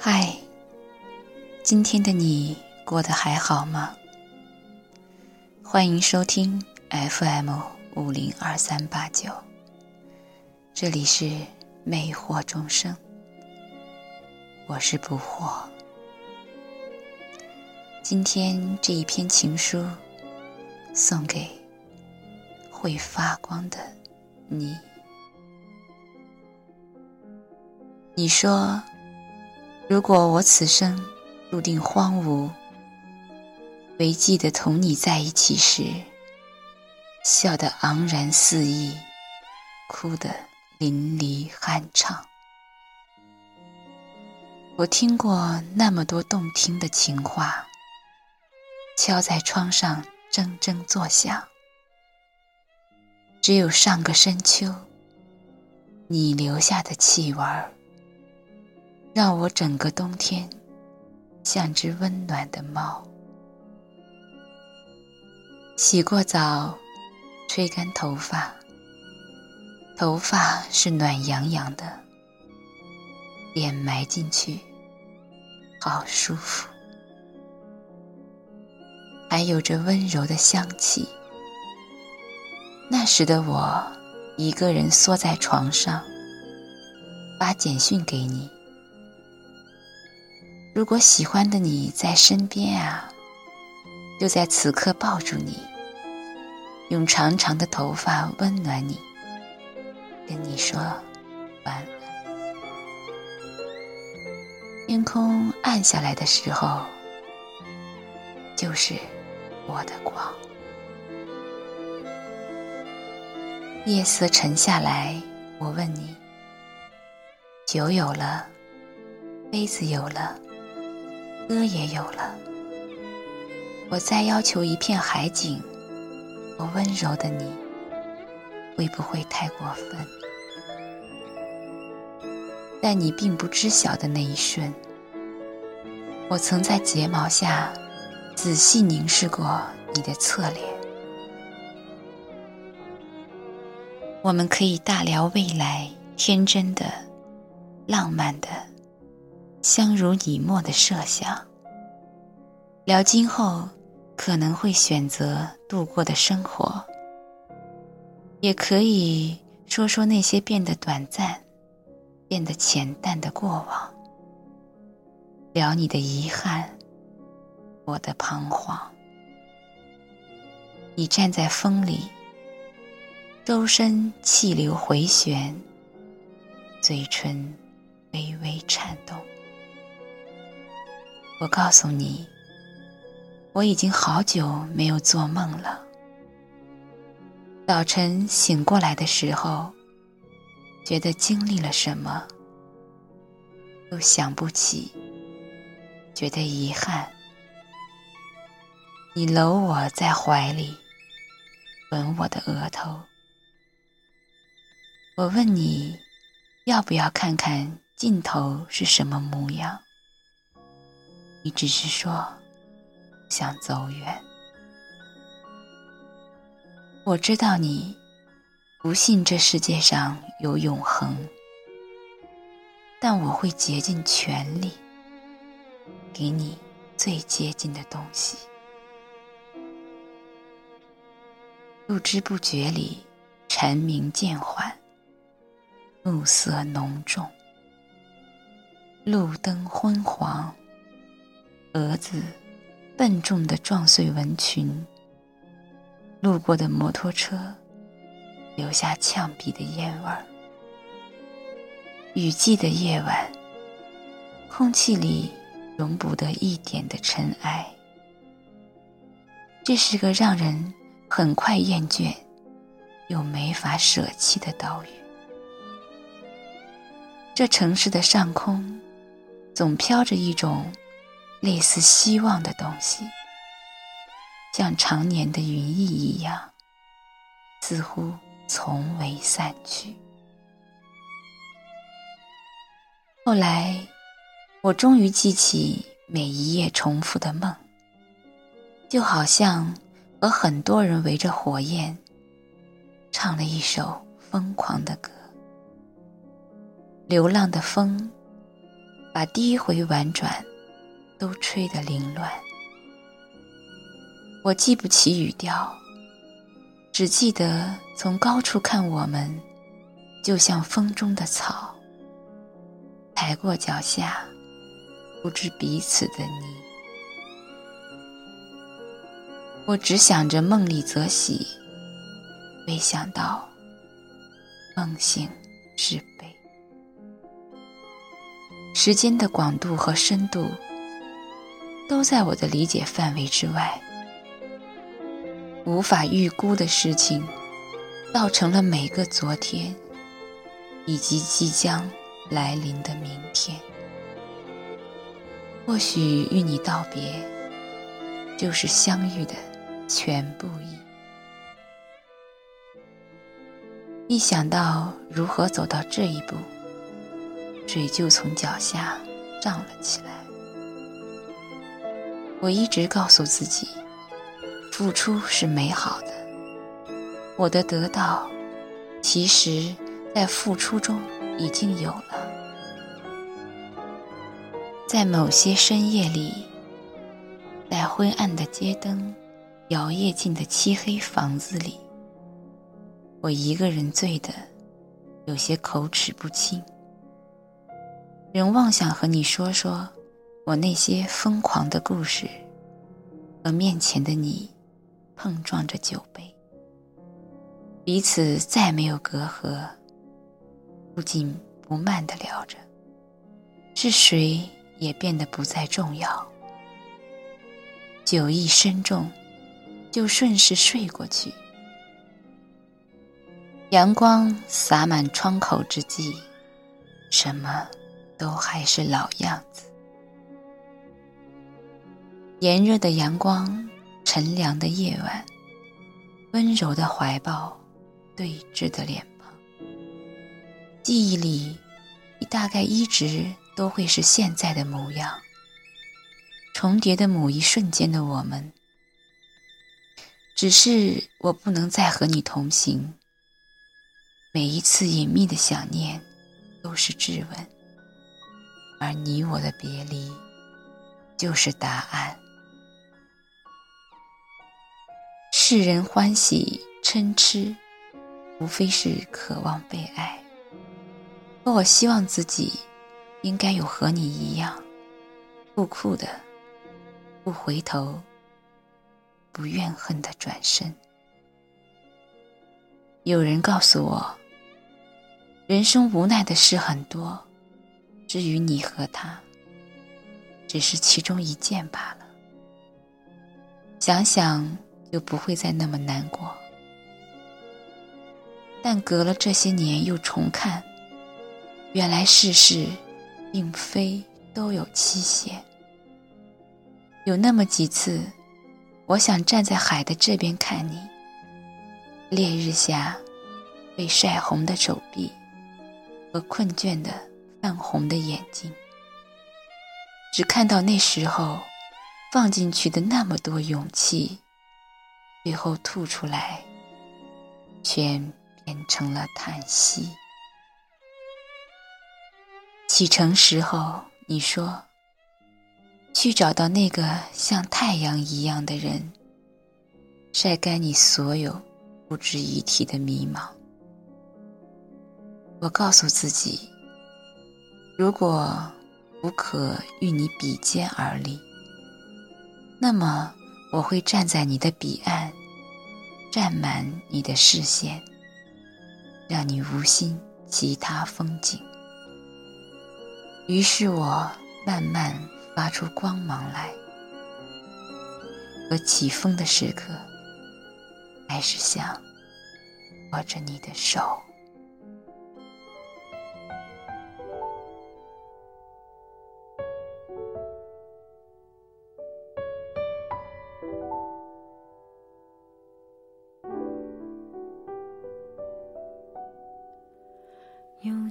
嗨，今天的你过得还好吗？欢迎收听 FM 五零二三八九，这里是魅惑众生，我是不惑。今天这一篇情书送给会发光的你。你说。如果我此生注定荒芜，唯记得同你在一起时，笑得昂然肆意，哭得淋漓酣畅。我听过那么多动听的情话，敲在窗上铮铮作响。只有上个深秋，你留下的气味儿。让我整个冬天像只温暖的猫。洗过澡，吹干头发，头发是暖洋洋的，脸埋进去，好舒服，还有着温柔的香气。那时的我，一个人缩在床上，发简讯给你。如果喜欢的你在身边啊，就在此刻抱住你，用长长的头发温暖你，跟你说晚安。天空暗下来的时候，就是我的光。夜色沉下来，我问你：酒有了，杯子有了。歌也有了，我再要求一片海景，我温柔的你，会不会太过分？在你并不知晓的那一瞬，我曾在睫毛下仔细凝视过你的侧脸。我们可以大聊未来，天真的、浪漫的。相濡以沫的设想，聊今后可能会选择度过的生活，也可以说说那些变得短暂、变得浅淡的过往，聊你的遗憾，我的彷徨。你站在风里，周身气流回旋，嘴唇微微颤动。我告诉你，我已经好久没有做梦了。早晨醒过来的时候，觉得经历了什么，又想不起，觉得遗憾。你搂我在怀里，吻我的额头。我问你，要不要看看尽头是什么模样？你只是说想走远，我知道你不信这世界上有永恒，但我会竭尽全力给你最接近的东西。不知不觉里，蝉鸣渐缓，暮色浓重，路灯昏黄。蛾子笨重的撞碎蚊群，路过的摩托车留下呛鼻的烟味儿。雨季的夜晚，空气里容不得一点的尘埃。这是个让人很快厌倦又没法舍弃的岛屿。这城市的上空总飘着一种。类似希望的东西，像常年的云翳一样，似乎从未散去。后来，我终于记起每一夜重复的梦，就好像和很多人围着火焰，唱了一首疯狂的歌。流浪的风，把第一回婉转都吹得凌乱。我记不起语调，只记得从高处看我们，就像风中的草，踩过脚下，不知彼此的泥。我只想着梦里则喜，没想到梦醒是悲。时间的广度和深度，都在我的理解范围之外。无法预估的事情，造成了每个昨天，以及即将来临的明天。或许与你道别，就是相遇的全部意。一想到如何走到这一步，水就从脚下涨了起来。我一直告诉自己。付出是美好的，我的得到，其实，在付出中已经有了。在某些深夜里，在昏暗的街灯摇曳进的漆黑房子里，我一个人醉得有些口齿不清，仍妄想和你说说我那些疯狂的故事，和面前的你。碰撞着酒杯，彼此再没有隔阂，不紧不慢的聊着，是谁也变得不再重要。酒意深重，就顺势睡过去。阳光洒满窗口之际，什么都还是老样子。炎热的阳光。沉凉的夜晚，温柔的怀抱，对峙的脸庞。记忆里，你大概一直都会是现在的模样。重叠的某一瞬间的我们，只是我不能再和你同行。每一次隐秘的想念，都是质问，而你我的别离，就是答案。世人欢喜嗔痴，无非是渴望被爱。可我希望自己应该有和你一样，不哭的，不回头，不怨恨的转身。有人告诉我，人生无奈的事很多，至于你和他，只是其中一件罢了。想想。就不会再那么难过。但隔了这些年又重看，原来世事并非都有期限。有那么几次，我想站在海的这边看你，烈日下被晒红的手臂和困倦的泛红的眼睛，只看到那时候放进去的那么多勇气。最后吐出来，全变成了叹息。启程时候，你说去找到那个像太阳一样的人，晒干你所有不值一提的迷茫。我告诉自己，如果不可与你比肩而立，那么。我会站在你的彼岸，占满你的视线，让你无心其他风景。于是我慢慢发出光芒来，和起风的时刻，还是想握着你的手。